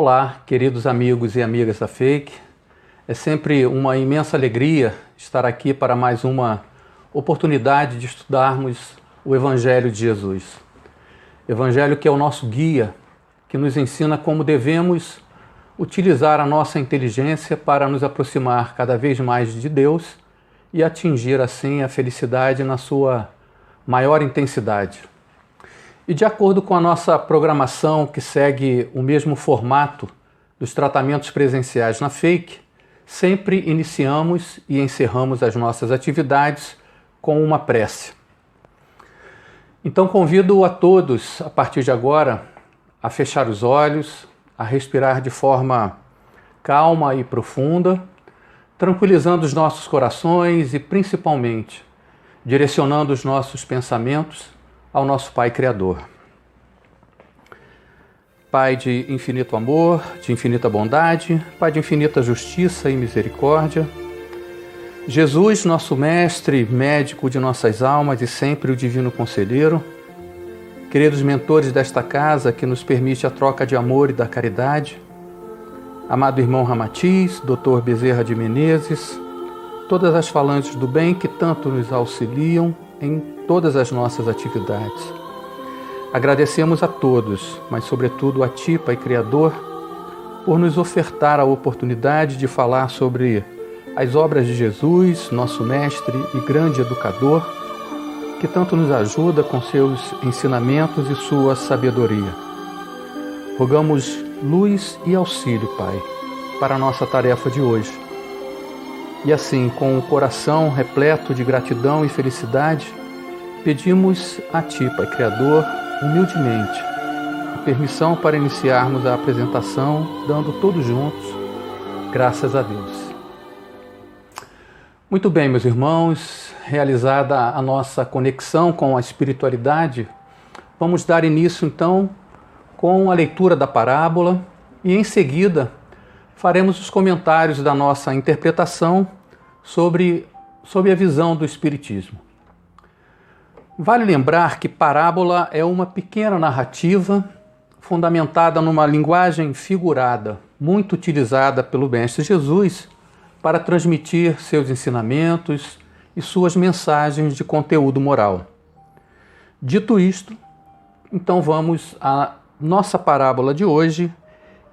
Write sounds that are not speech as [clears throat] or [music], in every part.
Olá, queridos amigos e amigas da Fake. É sempre uma imensa alegria estar aqui para mais uma oportunidade de estudarmos o Evangelho de Jesus. Evangelho que é o nosso guia, que nos ensina como devemos utilizar a nossa inteligência para nos aproximar cada vez mais de Deus e atingir assim a felicidade na sua maior intensidade. E de acordo com a nossa programação, que segue o mesmo formato dos tratamentos presenciais na Fake, sempre iniciamos e encerramos as nossas atividades com uma prece. Então convido a todos, a partir de agora, a fechar os olhos, a respirar de forma calma e profunda, tranquilizando os nossos corações e principalmente direcionando os nossos pensamentos ao nosso Pai Criador. Pai de infinito amor, de infinita bondade, Pai de infinita justiça e misericórdia, Jesus, nosso Mestre, médico de nossas almas e sempre o Divino Conselheiro, queridos mentores desta casa que nos permite a troca de amor e da caridade, amado irmão Ramatiz, doutor Bezerra de Menezes, todas as falantes do bem que tanto nos auxiliam em todas as nossas atividades. Agradecemos a todos, mas sobretudo a Ti, Pai Criador, por nos ofertar a oportunidade de falar sobre as obras de Jesus, nosso Mestre e grande educador, que tanto nos ajuda com seus ensinamentos e sua sabedoria. Rogamos luz e auxílio, Pai, para a nossa tarefa de hoje. E assim, com o coração repleto de gratidão e felicidade, Pedimos a Ti, Pai Criador, humildemente, a permissão para iniciarmos a apresentação, dando todos juntos graças a Deus. Muito bem, meus irmãos, realizada a nossa conexão com a espiritualidade, vamos dar início então com a leitura da parábola e em seguida faremos os comentários da nossa interpretação sobre, sobre a visão do Espiritismo. Vale lembrar que parábola é uma pequena narrativa fundamentada numa linguagem figurada, muito utilizada pelo Mestre Jesus para transmitir seus ensinamentos e suas mensagens de conteúdo moral. Dito isto, então vamos à nossa parábola de hoje,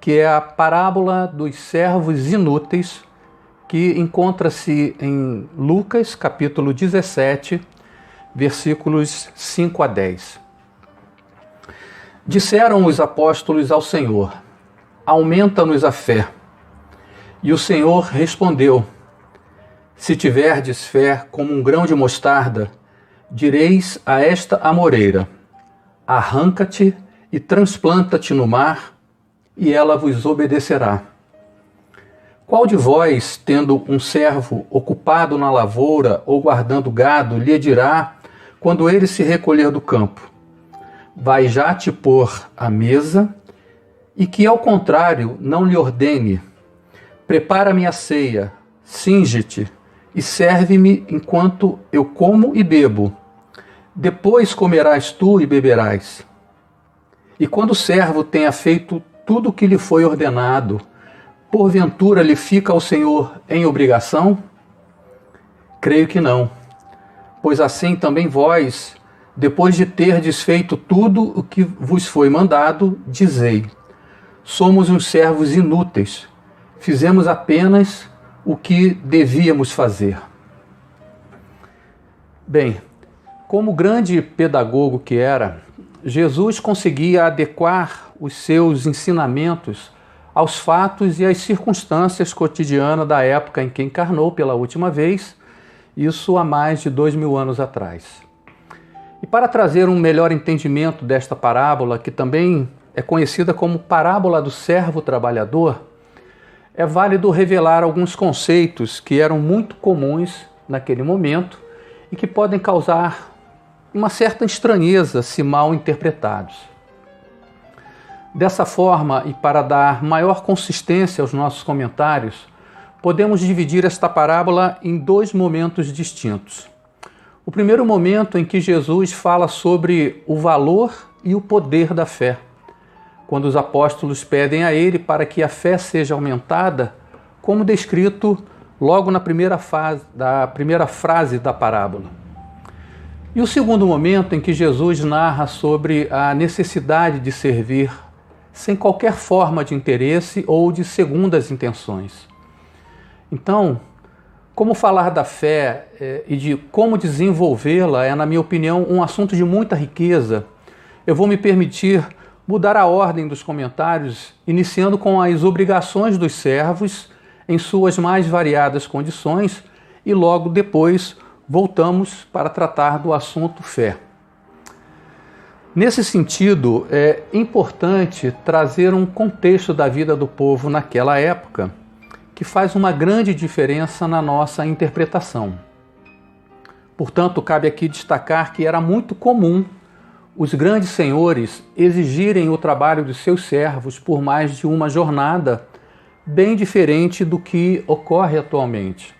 que é a parábola dos servos inúteis, que encontra-se em Lucas, capítulo 17, versículos 5 a 10. Disseram os apóstolos ao Senhor: Aumenta-nos a fé. E o Senhor respondeu: Se tiverdes fé como um grão de mostarda, direis a esta amoreira: Arranca-te e transplanta-te no mar, e ela vos obedecerá. Qual de vós, tendo um servo ocupado na lavoura ou guardando gado, lhe dirá quando ele se recolher do campo. Vai já te pôr à mesa, e que, ao contrário, não lhe ordene: Prepara-me a ceia, singe-te e serve-me enquanto eu como e bebo. Depois comerás tu e beberás. E quando o servo tenha feito tudo o que lhe foi ordenado, porventura lhe fica o Senhor em obrigação? Creio que não pois assim também vós, depois de ter desfeito tudo o que vos foi mandado, dizei: Somos uns servos inúteis, fizemos apenas o que devíamos fazer. Bem, como grande pedagogo que era, Jesus conseguia adequar os seus ensinamentos aos fatos e às circunstâncias cotidianas da época em que encarnou pela última vez isso há mais de dois mil anos atrás. E para trazer um melhor entendimento desta parábola, que também é conhecida como parábola do servo trabalhador, é válido revelar alguns conceitos que eram muito comuns naquele momento e que podem causar uma certa estranheza se mal interpretados. Dessa forma, e para dar maior consistência aos nossos comentários, podemos dividir esta parábola em dois momentos distintos. O primeiro momento em que Jesus fala sobre o valor e o poder da fé, quando os apóstolos pedem a ele para que a fé seja aumentada, como descrito logo na primeira, fase, da primeira frase da parábola. E o segundo momento em que Jesus narra sobre a necessidade de servir sem qualquer forma de interesse ou de segundas intenções. Então, como falar da fé eh, e de como desenvolvê-la é, na minha opinião, um assunto de muita riqueza. Eu vou me permitir mudar a ordem dos comentários, iniciando com as obrigações dos servos em suas mais variadas condições e logo depois voltamos para tratar do assunto fé. Nesse sentido, é importante trazer um contexto da vida do povo naquela época que faz uma grande diferença na nossa interpretação. Portanto, cabe aqui destacar que era muito comum os grandes senhores exigirem o trabalho de seus servos por mais de uma jornada bem diferente do que ocorre atualmente.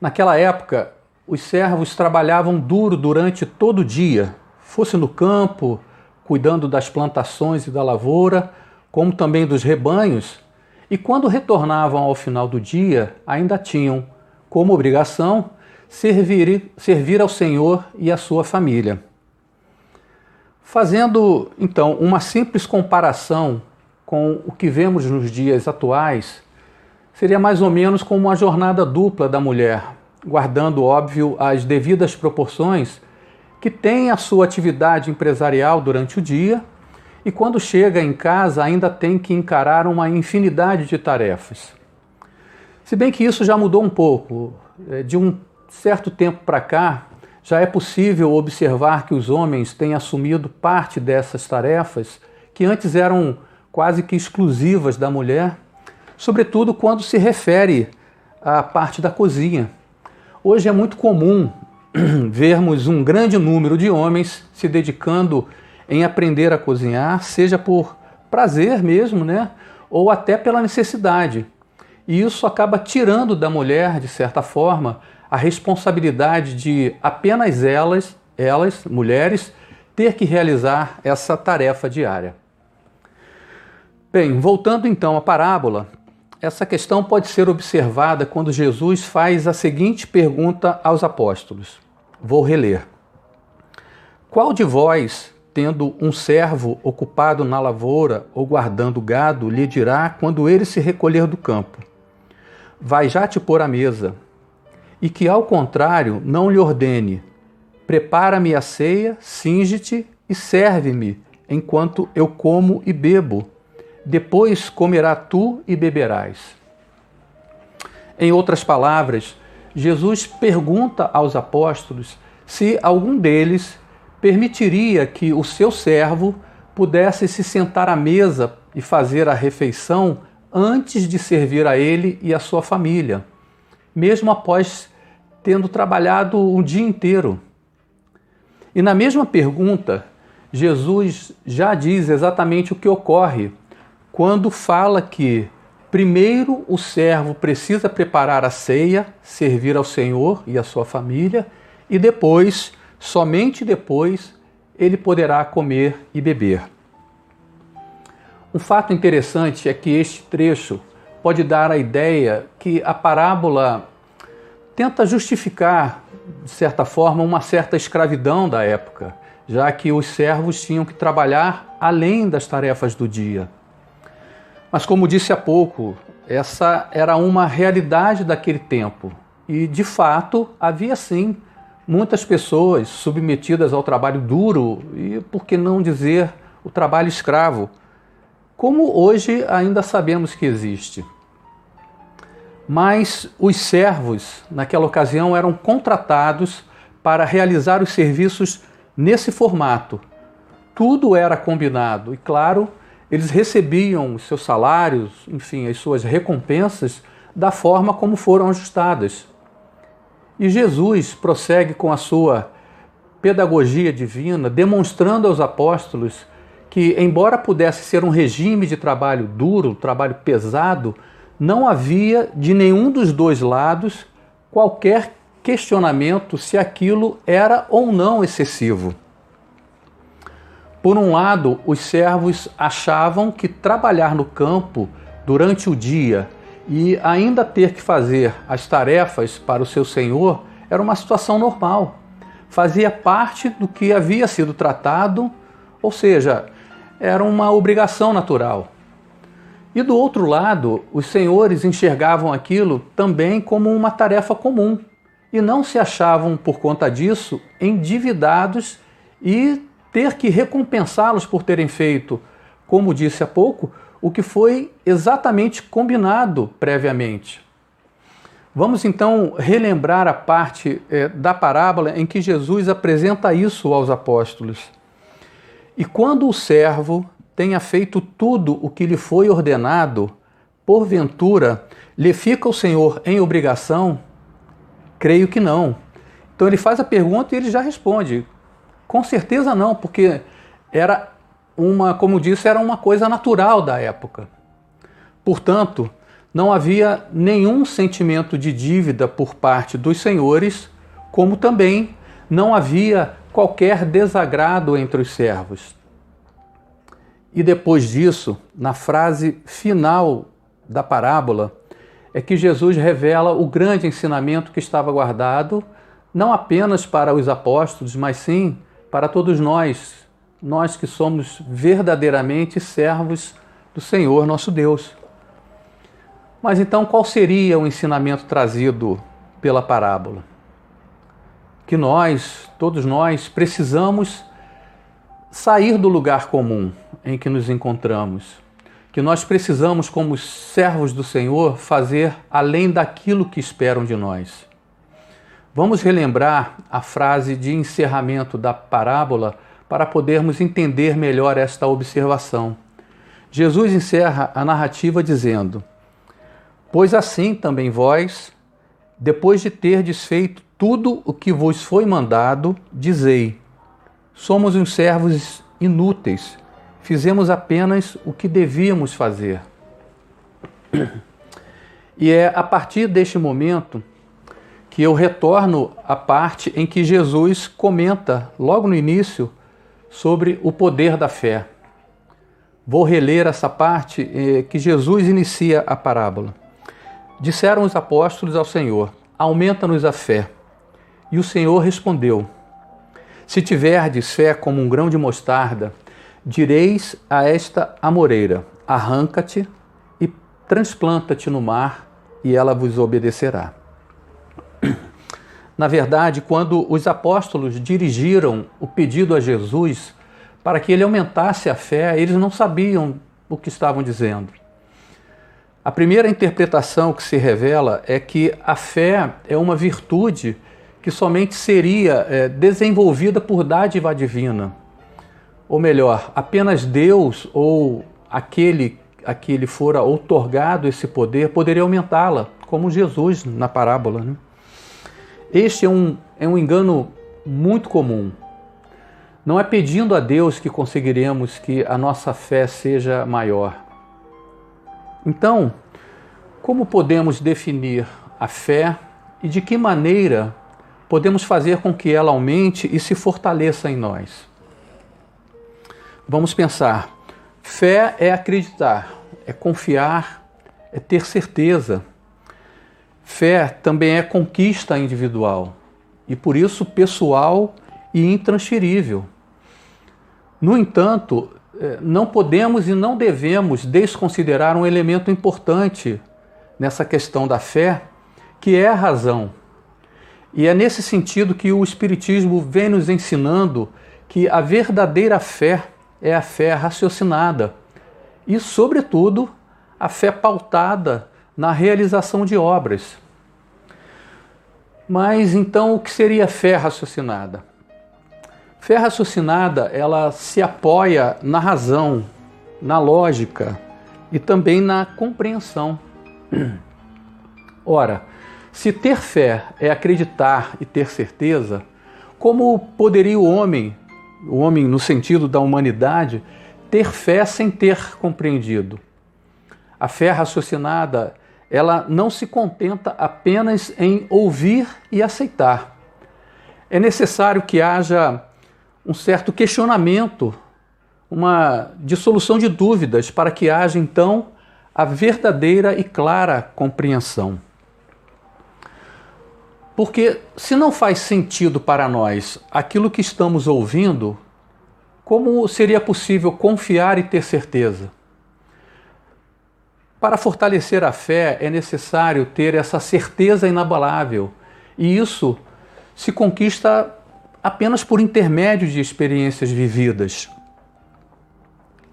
Naquela época, os servos trabalhavam duro durante todo o dia, fosse no campo, cuidando das plantações e da lavoura, como também dos rebanhos, e quando retornavam ao final do dia, ainda tinham como obrigação servir, servir ao Senhor e à sua família. Fazendo então uma simples comparação com o que vemos nos dias atuais, seria mais ou menos como uma jornada dupla da mulher, guardando, óbvio, as devidas proporções, que tem a sua atividade empresarial durante o dia e, quando chega em casa, ainda tem que encarar uma infinidade de tarefas. Se bem que isso já mudou um pouco, é, de um certo tempo para cá, já é possível observar que os homens têm assumido parte dessas tarefas que antes eram quase que exclusivas da mulher, sobretudo quando se refere à parte da cozinha. Hoje é muito comum [clears throat] vermos um grande número de homens se dedicando em aprender a cozinhar, seja por prazer mesmo, né? ou até pela necessidade. E isso acaba tirando da mulher, de certa forma, a responsabilidade de apenas elas, elas, mulheres, ter que realizar essa tarefa diária. Bem, voltando então à parábola, essa questão pode ser observada quando Jesus faz a seguinte pergunta aos apóstolos. Vou reler. Qual de vós, tendo um servo ocupado na lavoura ou guardando gado, lhe dirá quando ele se recolher do campo: Vai já te pôr à mesa? E que, ao contrário, não lhe ordene: Prepara-me a ceia, singe-te e serve-me, enquanto eu como e bebo depois comerá tu e beberás. Em outras palavras, Jesus pergunta aos apóstolos se algum deles permitiria que o seu servo pudesse se sentar à mesa e fazer a refeição antes de servir a ele e a sua família, mesmo após tendo trabalhado o dia inteiro. E na mesma pergunta, Jesus já diz exatamente o que ocorre quando fala que primeiro o servo precisa preparar a ceia, servir ao Senhor e à sua família, e depois, somente depois, ele poderá comer e beber. Um fato interessante é que este trecho pode dar a ideia que a parábola tenta justificar, de certa forma, uma certa escravidão da época, já que os servos tinham que trabalhar além das tarefas do dia. Mas, como disse há pouco, essa era uma realidade daquele tempo. E, de fato, havia sim muitas pessoas submetidas ao trabalho duro e, por que não dizer, o trabalho escravo, como hoje ainda sabemos que existe. Mas os servos, naquela ocasião, eram contratados para realizar os serviços nesse formato. Tudo era combinado e, claro, eles recebiam os seus salários, enfim, as suas recompensas da forma como foram ajustadas. E Jesus prossegue com a sua pedagogia divina, demonstrando aos apóstolos que, embora pudesse ser um regime de trabalho duro, trabalho pesado, não havia de nenhum dos dois lados qualquer questionamento se aquilo era ou não excessivo. Por um lado, os servos achavam que trabalhar no campo durante o dia e ainda ter que fazer as tarefas para o seu senhor era uma situação normal. Fazia parte do que havia sido tratado, ou seja, era uma obrigação natural. E do outro lado, os senhores enxergavam aquilo também como uma tarefa comum e não se achavam, por conta disso, endividados e ter que recompensá-los por terem feito, como disse há pouco, o que foi exatamente combinado previamente. Vamos então relembrar a parte é, da parábola em que Jesus apresenta isso aos apóstolos. E quando o servo tenha feito tudo o que lhe foi ordenado, porventura lhe fica o Senhor em obrigação? Creio que não. Então ele faz a pergunta e ele já responde: com certeza não, porque era uma, como disse, era uma coisa natural da época. Portanto, não havia nenhum sentimento de dívida por parte dos senhores, como também não havia qualquer desagrado entre os servos. E depois disso, na frase final da parábola, é que Jesus revela o grande ensinamento que estava guardado, não apenas para os apóstolos, mas sim para todos nós, nós que somos verdadeiramente servos do Senhor nosso Deus. Mas então, qual seria o ensinamento trazido pela parábola? Que nós, todos nós, precisamos sair do lugar comum em que nos encontramos. Que nós precisamos, como servos do Senhor, fazer além daquilo que esperam de nós. Vamos relembrar a frase de encerramento da parábola para podermos entender melhor esta observação. Jesus encerra a narrativa dizendo: Pois assim também vós, depois de ter desfeito tudo o que vos foi mandado, dizei: Somos uns servos inúteis, fizemos apenas o que devíamos fazer. [clears throat] E é a partir deste momento que eu retorno à parte em que Jesus comenta, logo no início, sobre o poder da fé. Vou reler essa parte eh, que Jesus inicia a parábola. Disseram os apóstolos ao Senhor: Aumenta-nos a fé. E o Senhor respondeu: Se tiverdes fé como um grão de mostarda, direis a esta amoreira: Arranca-te e transplanta-te no mar, e ela vos obedecerá. Na verdade, quando os apóstolos dirigiram o pedido a Jesus para que ele aumentasse a fé, eles não sabiam o que estavam dizendo. A primeira interpretação que se revela é que a fé é uma virtude que somente seria é, desenvolvida por dádiva divina. Ou melhor, apenas Deus ou aquele a que lhe fora outorgado esse poder poderia aumentá-la, como Jesus na parábola. Né? Este é um, é um engano muito comum. Não é pedindo a Deus que conseguiremos que a nossa fé seja maior. Então, como podemos definir a fé e de que maneira podemos fazer com que ela aumente e se fortaleça em nós? Vamos pensar. Fé é acreditar, é confiar, é ter certeza Fé também é conquista individual e por isso pessoal e intransferível. No entanto, eh, não podemos e não devemos desconsiderar um elemento importante nessa questão da fé, que é a razão. E é nesse sentido que o Espiritismo vem nos ensinando que a verdadeira fé é a fé raciocinada e, sobretudo, a fé pautada na realização de obras. Mas então o que seria fé raciocinada? Fé raciocinada, ela se apoia na razão, na lógica e também na compreensão. Ora, se ter fé é acreditar e ter certeza, como poderia o homem, o homem no sentido da humanidade, ter fé sem ter compreendido? A fé raciocinada, ela não se contenta apenas em ouvir e aceitar. É necessário que haja um certo questionamento uma dissolução de dúvidas para que haja então a verdadeira e clara compreensão. Porque se não faz sentido para nós aquilo que estamos ouvindo, como seria possível confiar e ter certeza? Para fortalecer a fé é necessário ter essa certeza inabalável, e isso se conquista apenas por intermédio de experiências vividas.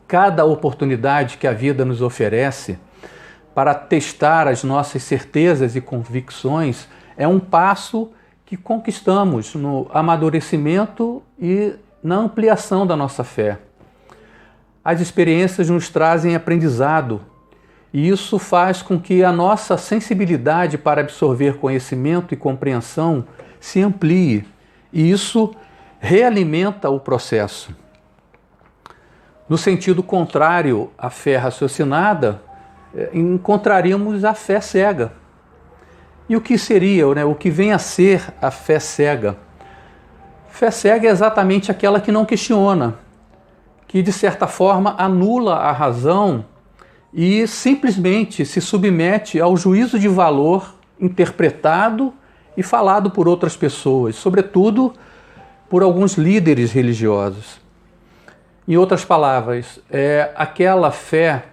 Cada oportunidade que a vida nos oferece para testar as nossas certezas e convicções é um passo que conquistamos no amadurecimento e na ampliação da nossa fé. As experiências nos trazem aprendizado e isso faz com que a nossa sensibilidade para absorver conhecimento e compreensão se amplie, e isso realimenta o processo. No sentido contrário à fé raciocinada, eh, encontraríamos a fé cega. E o que seria, né, o que vem a ser a fé cega? Fé cega é exatamente aquela que não questiona, que de certa forma anula a razão e simplesmente se submete ao juízo de valor interpretado e falado por outras pessoas, sobretudo por alguns líderes religiosos. Em outras palavras, é aquela fé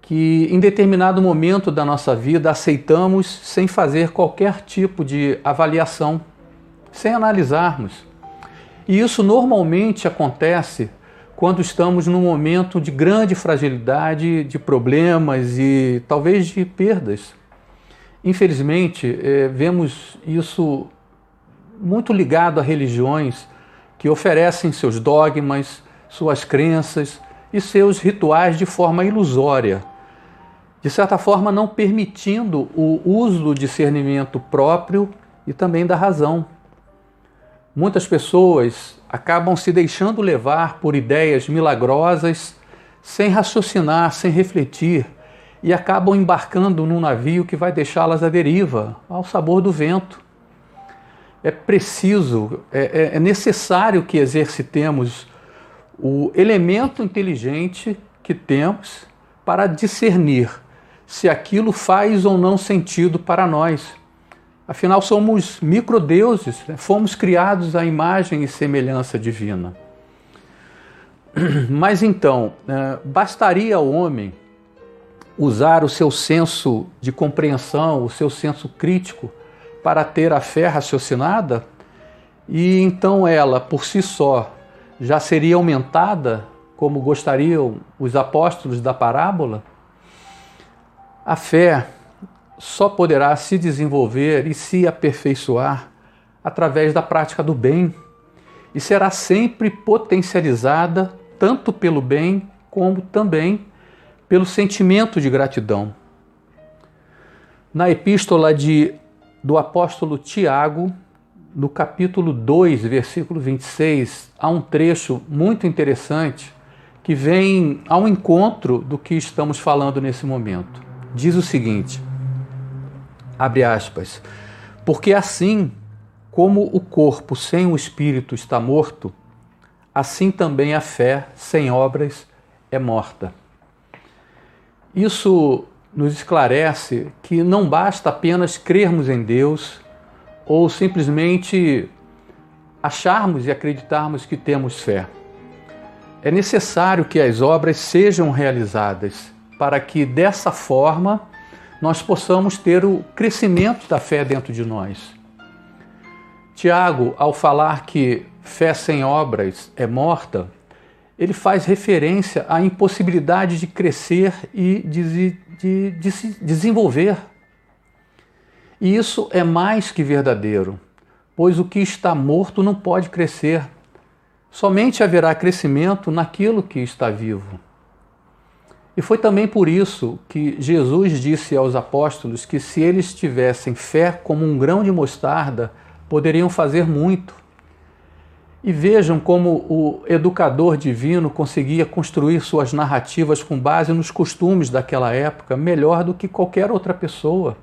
que em determinado momento da nossa vida aceitamos sem fazer qualquer tipo de avaliação, sem analisarmos. E isso normalmente acontece quando estamos num momento de grande fragilidade, de problemas e talvez de perdas. Infelizmente, é, vemos isso muito ligado a religiões que oferecem seus dogmas, suas crenças e seus rituais de forma ilusória, de certa forma não permitindo o uso do discernimento próprio e também da razão. Muitas pessoas acabam se deixando levar por ideias milagrosas, sem raciocinar, sem refletir, e acabam embarcando num navio que vai deixá-las à deriva, ao sabor do vento. É preciso, é, é, é necessário que exercitemos o elemento inteligente que temos para discernir se aquilo faz ou não sentido para nós Afinal, somos microdeuses, né? fomos criados à imagem e semelhança divina. [clears throat] Mas então, né, bastaria ao homem usar o seu senso de compreensão, o seu senso crítico, para ter a fé raciocinada? E então ela, por si só, já seria aumentada, como gostariam os apóstolos da parábola? A fé só poderá se desenvolver e se aperfeiçoar através da prática do bem e será sempre potencializada tanto pelo bem como também pelo sentimento de gratidão. Na epístola de, do apóstolo Tiago, no capítulo 2, versículo 26, há um trecho muito interessante que vem ao encontro do que estamos falando nesse momento. Diz o seguinte: abre aspas, porque assim como o corpo sem o espírito está morto, assim também a fé sem obras é morta. Isso nos esclarece que não basta apenas crermos em Deus ou simplesmente acharmos e acreditarmos que temos fé. É necessário que as obras sejam realizadas para que dessa forma nós possamos ter o crescimento da fé dentro de nós. Tiago, ao falar que fé sem obras é morta, ele faz referência à impossibilidade de crescer e de, de, de se desenvolver. E isso é mais que verdadeiro, pois o que está morto não pode crescer. Somente haverá crescimento naquilo que está vivo. E foi também por isso que Jesus disse aos apóstolos que se eles tivessem fé como um grão de mostarda, poderiam fazer muito. E vejam como o educador divino conseguia construir suas narrativas com base nos costumes daquela época melhor do que qualquer outra pessoa.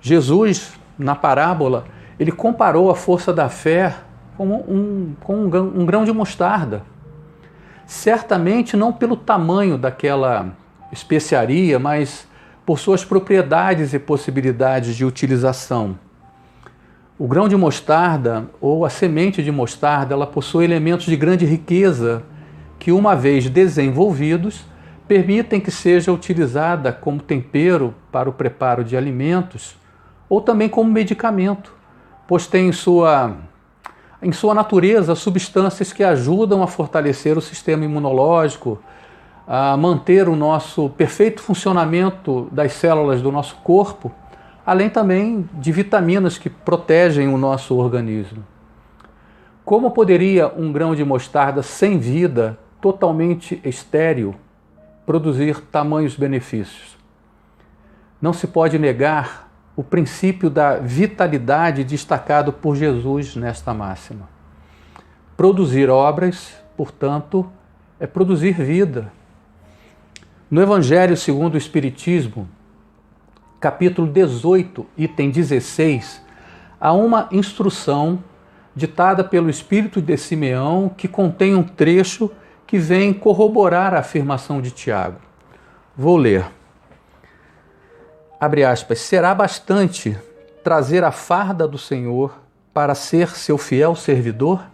Jesus, na parábola, ele comparou a força da fé como um, com um, grão de mostarda. Certamente não pelo tamanho daquela especiaria, mas por suas propriedades e possibilidades de utilização. O grão de mostarda ou a semente de mostarda, ela possui elementos de grande riqueza que, uma vez desenvolvidos, permitem que seja utilizada como tempero para o preparo de alimentos ou também como medicamento, pois tem em sua, em sua natureza substâncias que ajudam a fortalecer o sistema imunológico, a manter o nosso perfeito funcionamento das células do nosso corpo, além também de vitaminas que protegem o nosso organismo. Como poderia um grão de mostarda sem vida, totalmente estéril, produzir tamanhos benefícios? Não se pode negar o princípio da vitalidade destacado por Jesus nesta máxima. Produzir obras, portanto, é produzir vida. No Evangelho segundo o Espiritismo, capítulo 18, item 16, há uma instrução ditada pelo Espírito de Simeão que contém um trecho que vem corroborar a afirmação de Tiago. Vou ler. Abre aspas. Será bastante trazer a farda do Senhor para ser seu fiel servidor?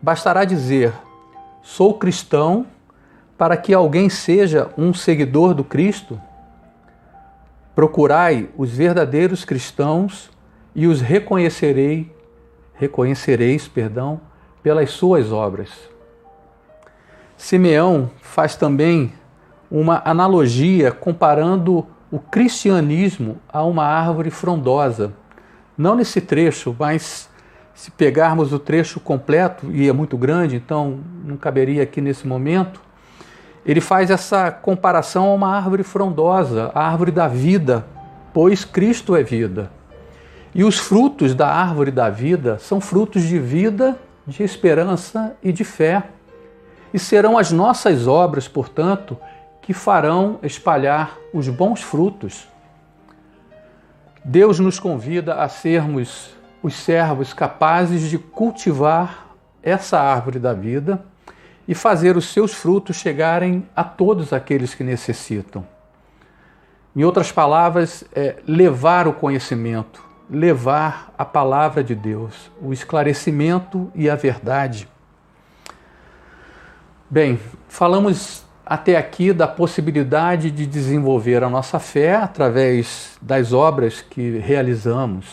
Bastará dizer: sou cristão para que alguém seja um seguidor do Cristo? Procurai os verdadeiros cristãos e os reconhecerei, reconhecereis, perdão, pelas suas obras. Simeão faz também uma analogia comparando o cristianismo a uma árvore frondosa. Não nesse trecho, mas se pegarmos o trecho completo, e é muito grande, então não caberia aqui nesse momento, ele faz essa comparação a uma árvore frondosa, a árvore da vida, pois Cristo é vida. E os frutos da árvore da vida são frutos de vida, de esperança e de fé. E serão as nossas obras, portanto, que farão espalhar os bons frutos. Deus nos convida a sermos os servos capazes de cultivar essa árvore da vida e fazer os seus frutos chegarem a todos aqueles que necessitam. Em outras palavras, é levar o conhecimento, levar a palavra de Deus, o esclarecimento e a verdade. Bem, falamos até aqui da possibilidade de desenvolver a nossa fé através das obras que realizamos.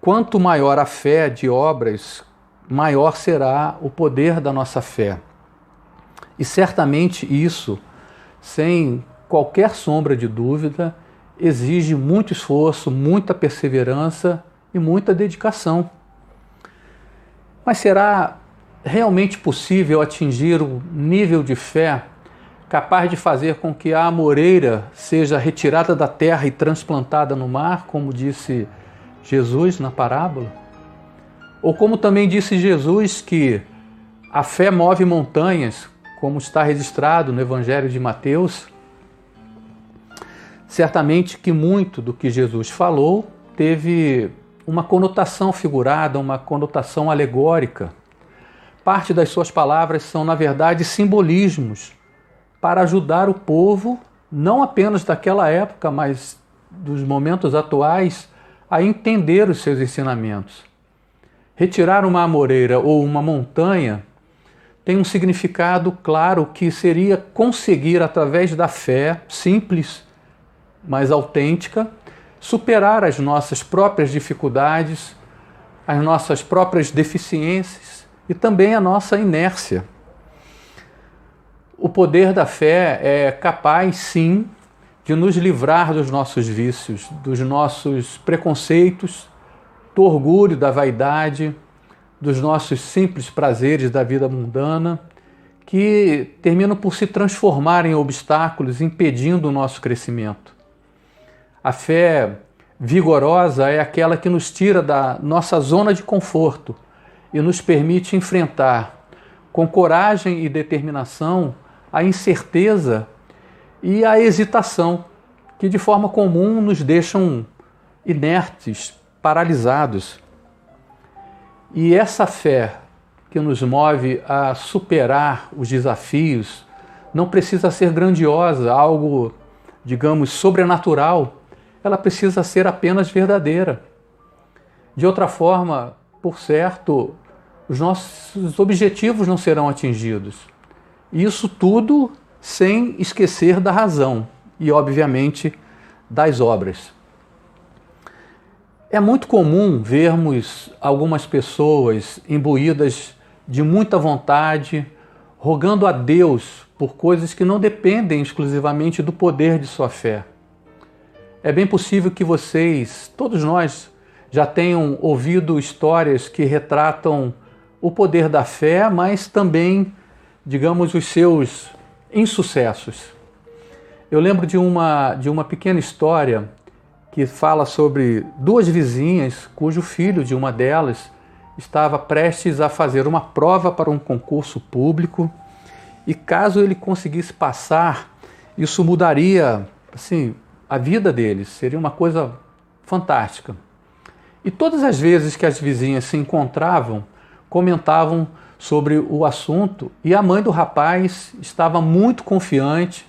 Quanto maior a fé de obras, maior será o poder da nossa fé. E certamente isso, sem qualquer sombra de dúvida, exige muito esforço, muita perseverança e muita dedicação. Mas será realmente possível atingir o nível de fé capaz de fazer com que a amoreira seja retirada da terra e transplantada no mar, como disse Jesus na parábola? Ou como também disse Jesus que a fé move montanhas, como está registrado no Evangelho de Mateus? Certamente que muito do que Jesus falou teve uma conotação figurada, uma conotação alegórica Parte das suas palavras são, na verdade, simbolismos para ajudar o povo, não apenas daquela época, mas dos momentos atuais, a entender os seus ensinamentos. Retirar uma amoreira ou uma montanha tem um significado claro que seria conseguir, através da fé simples, mas autêntica, superar as nossas próprias dificuldades, as nossas próprias deficiências e também a nossa inércia. O poder da fé é capaz, sim, de nos livrar dos nossos vícios, dos nossos preconceitos, do orgulho, da vaidade, dos nossos simples prazeres da vida mundana, que terminam por se transformar em obstáculos, impedindo o nosso crescimento. A fé vigorosa é aquela que nos tira da nossa zona de conforto e nos permite enfrentar com coragem e determinação a incerteza e a hesitação, que de forma comum nos deixam inertes, paralisados. E essa fé que nos move a superar os desafios não precisa ser grandiosa, algo, digamos, sobrenatural. Ela precisa ser apenas verdadeira. De outra forma, por certo, os nossos objetivos não serão atingidos. Isso tudo sem esquecer da razão e, obviamente, das obras. É muito comum vermos algumas pessoas imbuídas de muita vontade, rogando a Deus por coisas que não dependem exclusivamente do poder de sua fé. É bem possível que vocês, todos nós, já tenham ouvido histórias que retratam o poder da fé, mas também, digamos, os seus insucessos. Eu lembro de uma, de uma pequena história que fala sobre duas vizinhas cujo filho de uma delas estava prestes a fazer uma prova para um concurso público e caso ele conseguisse passar, isso mudaria assim a vida deles, seria uma coisa fantástica. E todas as vezes que as vizinhas se encontravam, comentavam sobre o assunto e a mãe do rapaz estava muito confiante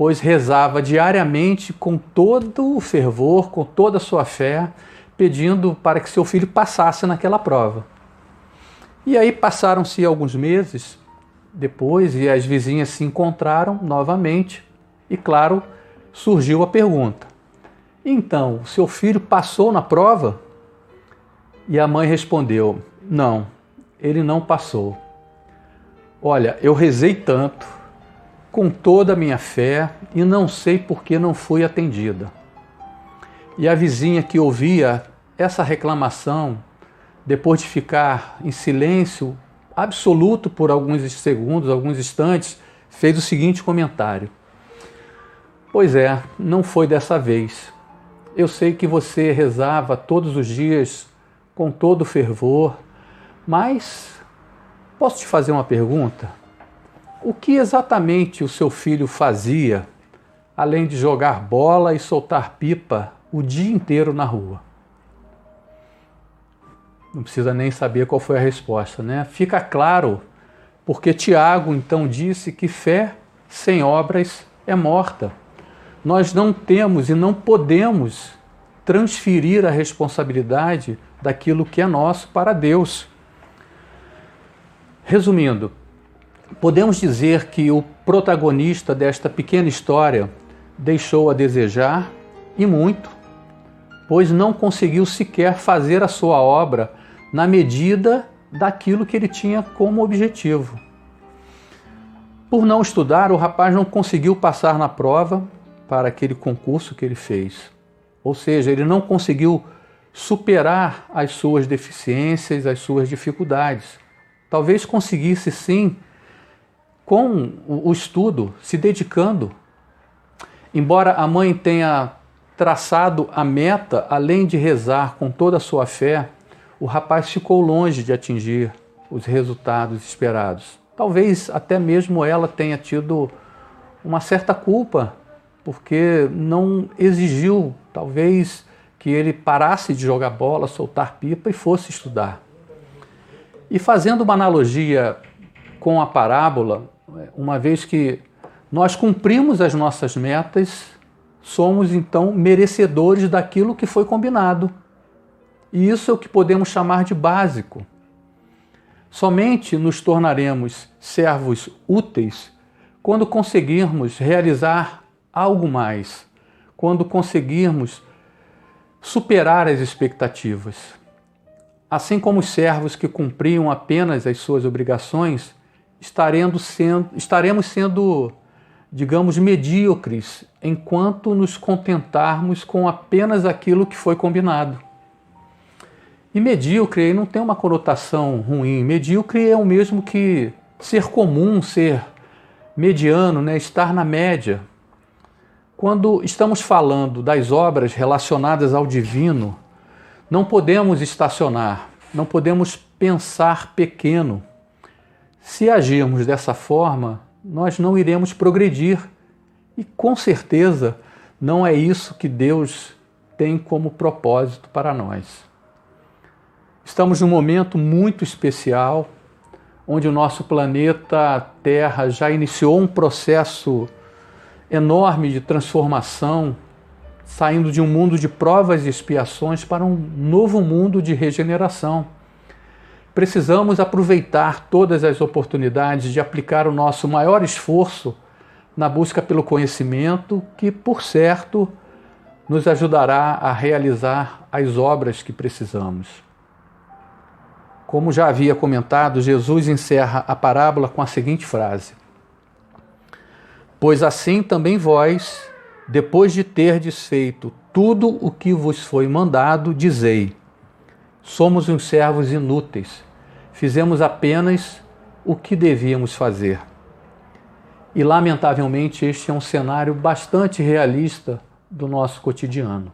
pois rezava diariamente com todo o fervor, com toda a sua fé, pedindo para que seu filho passasse naquela prova. E aí passaram-se alguns meses depois e as vizinhas se encontraram novamente e, claro, surgiu a pergunta: Então, seu filho passou na prova? E a mãe respondeu: Não, ele não passou. Olha, eu rezei tanto, com toda a minha fé e não sei por que não fui atendida. E a vizinha que ouvia essa reclamação, depois de ficar em silêncio absoluto por alguns segundos, alguns instantes, fez o seguinte comentário: Pois é, não foi dessa vez. Eu sei que você rezava todos os dias com todo fervor, mas posso te fazer uma pergunta? O que exatamente o seu filho fazia, além de jogar bola e soltar pipa o dia inteiro na rua? Não precisa nem saber qual foi a resposta, né? Fica claro, porque Tiago então disse que fé sem obras é morta. Nós não temos e não podemos transferir a responsabilidade daquilo que é nosso para Deus. Resumindo, Podemos dizer que o protagonista desta pequena história deixou a desejar e muito, pois não conseguiu sequer fazer a sua obra na medida daquilo que ele tinha como objetivo. Por não estudar, o rapaz não conseguiu passar na prova para aquele concurso que ele fez. Ou seja, ele não conseguiu superar as suas deficiências, as suas dificuldades. Talvez conseguisse sim com o estudo, se dedicando. Embora a mãe tenha traçado a meta, além de rezar com toda a sua fé, o rapaz ficou longe de atingir os resultados esperados. Talvez até mesmo ela tenha tido uma certa culpa, porque não exigiu, talvez, que ele parasse de jogar bola, soltar pipa e fosse estudar. E fazendo uma analogia com a parábola, uma vez que nós cumprimos as nossas metas, somos então merecedores daquilo que foi combinado. E isso é o que podemos chamar de básico. Somente nos tornaremos servos úteis quando conseguirmos realizar algo mais, quando conseguirmos superar as expectativas. Assim como os servos que cumpriam apenas as suas obrigações estaremos sendo, estaremos sendo, digamos, medíocres enquanto nos contentarmos com apenas aquilo que foi combinado. E medíocre não tem uma conotação ruim. Medíocre é o mesmo que ser comum, ser mediano, né? estar na média. Quando estamos falando das obras relacionadas ao divino, não podemos estacionar, não podemos pensar pequeno. Se agirmos dessa forma, nós não iremos progredir e com certeza não é isso que Deus tem como propósito para nós. Estamos num momento muito especial onde o nosso planeta Terra já iniciou um processo enorme de transformação, saindo de um mundo de provas e expiações para um novo mundo de regeneração. Precisamos aproveitar todas as oportunidades de aplicar o nosso maior esforço na busca pelo conhecimento, que, por certo, nos ajudará a realizar as obras que precisamos. Como já havia comentado, Jesus encerra a parábola com a seguinte frase: Pois assim também vós, depois de terdes feito tudo o que vos foi mandado, dizei: Somos uns servos inúteis, fizemos apenas o que devíamos fazer. E, lamentavelmente, este é um cenário bastante realista do nosso cotidiano.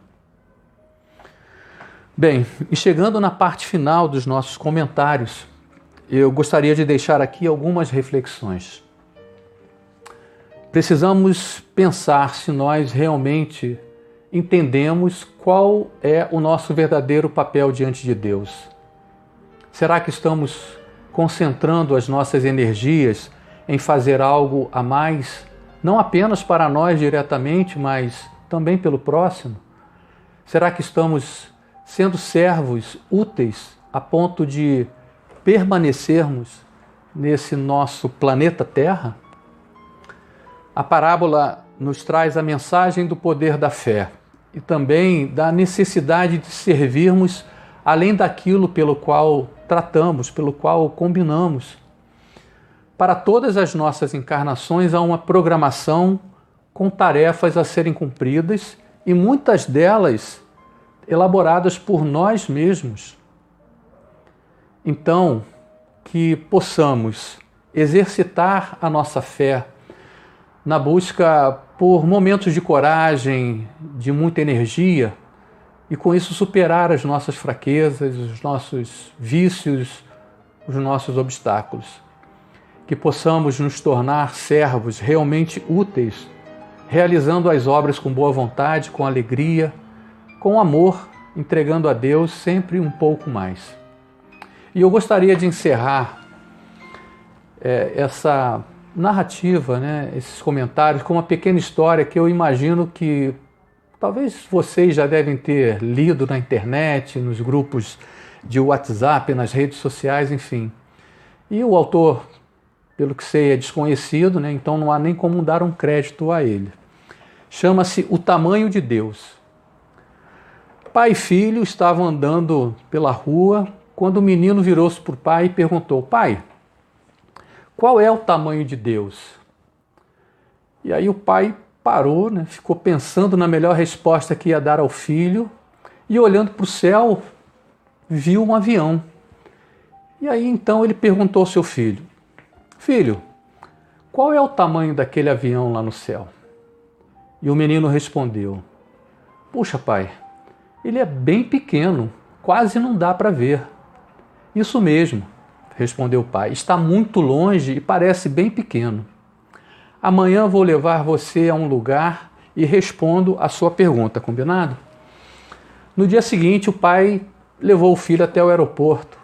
Bem, e chegando na parte final dos nossos comentários, eu gostaria de deixar aqui algumas reflexões. Precisamos pensar se nós realmente entendemos qual é o nosso verdadeiro papel diante de Deus. Será que estamos concentrando as nossas energias em fazer algo a mais, não apenas para nós diretamente, mas também pelo próximo? Será que estamos sendo servos úteis a ponto de permanecermos nesse nosso planeta Terra? A parábola nos traz a mensagem do poder da fé e também da necessidade de servirmos além daquilo pelo qual tratamos, pelo qual combinamos para todas as nossas encarnações há uma programação com tarefas a serem cumpridas e muitas delas elaboradas por nós mesmos. Então, que possamos exercitar a nossa fé na busca por momentos de coragem, de muita energia e com isso superar as nossas fraquezas, os nossos vícios, os nossos obstáculos que possamos nos tornar servos realmente úteis, realizando as obras com boa vontade, com alegria, com amor, entregando a Deus sempre um pouco mais. E eu gostaria de encerrar é, essa narrativa, né, esses comentários, com uma pequena história que eu imagino que talvez vocês já devem ter lido na internet, nos grupos de WhatsApp, nas redes sociais, enfim. E o autor pelo que sei, é desconhecido, né? então não há nem como dar um crédito a ele. Chama-se O Tamanho de Deus. Pai e filho estavam andando pela rua quando o menino virou-se para o pai e perguntou: Pai, qual é o tamanho de Deus? E aí o pai parou, né? ficou pensando na melhor resposta que ia dar ao filho e olhando para o céu, viu um avião. E aí então ele perguntou ao seu filho: Filho, qual é o tamanho daquele avião lá no céu? E o menino respondeu: Puxa, pai, ele é bem pequeno, quase não dá para ver. Isso mesmo, respondeu o pai, está muito longe e parece bem pequeno. Amanhã vou levar você a um lugar e respondo a sua pergunta, combinado? No dia seguinte, o pai levou o filho até o aeroporto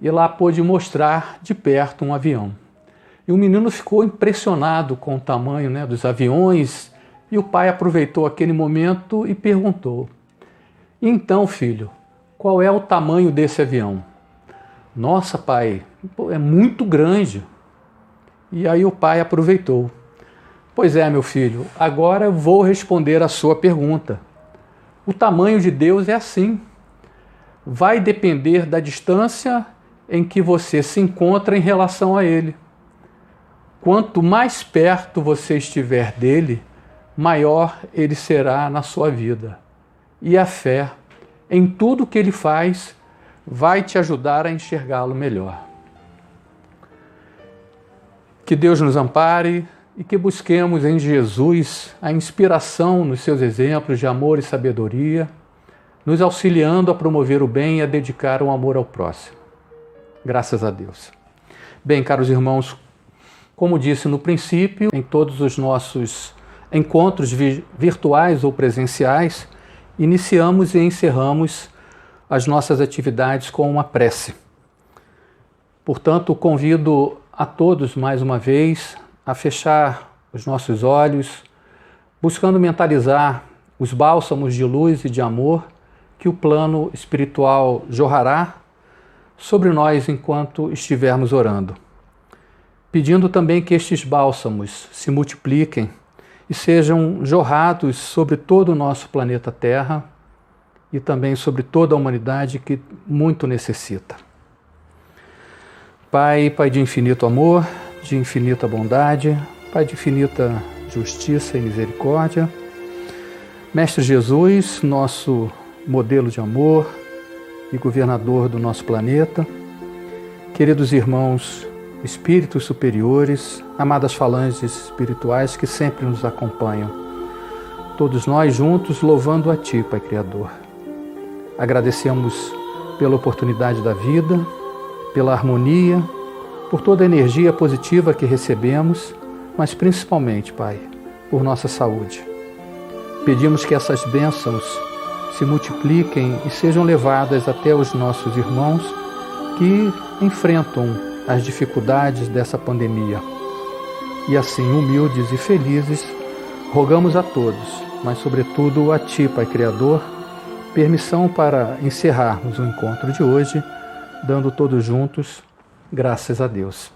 e lá pôde mostrar de perto um avião. E o menino ficou impressionado com o tamanho né, dos aviões e o pai aproveitou aquele momento e perguntou: Então, filho, qual é o tamanho desse avião? Nossa, pai, é muito grande. E aí o pai aproveitou. Pois é, meu filho, agora vou responder a sua pergunta. O tamanho de Deus é assim. Vai depender da distância em que você se encontra em relação a Ele. Quanto mais perto você estiver dele, maior ele será na sua vida. E a fé, em tudo que ele faz, vai te ajudar a enxergá-lo melhor. Que Deus nos ampare e que busquemos em Jesus a inspiração nos seus exemplos de amor e sabedoria, nos auxiliando a promover o bem e a dedicar o amor ao próximo. Graças a Deus. Bem, caros irmãos, como disse no princípio, em todos os nossos encontros virtuais ou presenciais, iniciamos e encerramos as nossas atividades com uma prece. Portanto, convido a todos mais uma vez a fechar os nossos olhos, buscando mentalizar os bálsamos de luz e de amor que o plano espiritual jorrará sobre nós enquanto estivermos orando. Pedindo também que estes bálsamos se multipliquem e sejam jorrados sobre todo o nosso planeta Terra e também sobre toda a humanidade que muito necessita. Pai, Pai de infinito amor, de infinita bondade, Pai de infinita justiça e misericórdia, Mestre Jesus, nosso modelo de amor e governador do nosso planeta, queridos irmãos, espíritos superiores, amadas falanges espirituais que sempre nos acompanham, todos nós juntos louvando a Ti, Pai Criador. Agradecemos pela oportunidade da vida, pela harmonia, por toda a energia positiva que recebemos, mas principalmente, Pai, por nossa saúde. Pedimos que essas bênçãos se multipliquem e sejam levadas até os nossos irmãos que enfrentam as dificuldades dessa pandemia. E assim, humildes e felizes, rogamos a todos, mas sobretudo a Ti, Pai Criador, permissão para encerrarmos o encontro de hoje, dando todos juntos graças a Deus.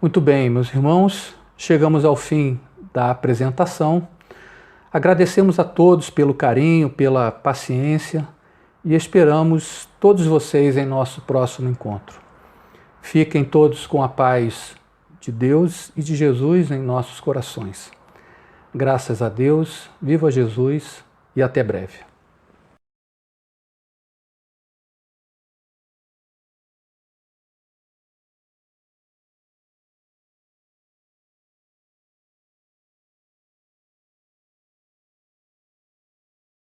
Muito bem, meus irmãos, chegamos ao fim da apresentação. Agradecemos a todos pelo carinho, pela paciência e esperamos todos vocês em nosso próximo encontro. Fiquem todos com a paz de Deus e de Jesus em nossos corações. Graças a Deus, viva Jesus e até breve.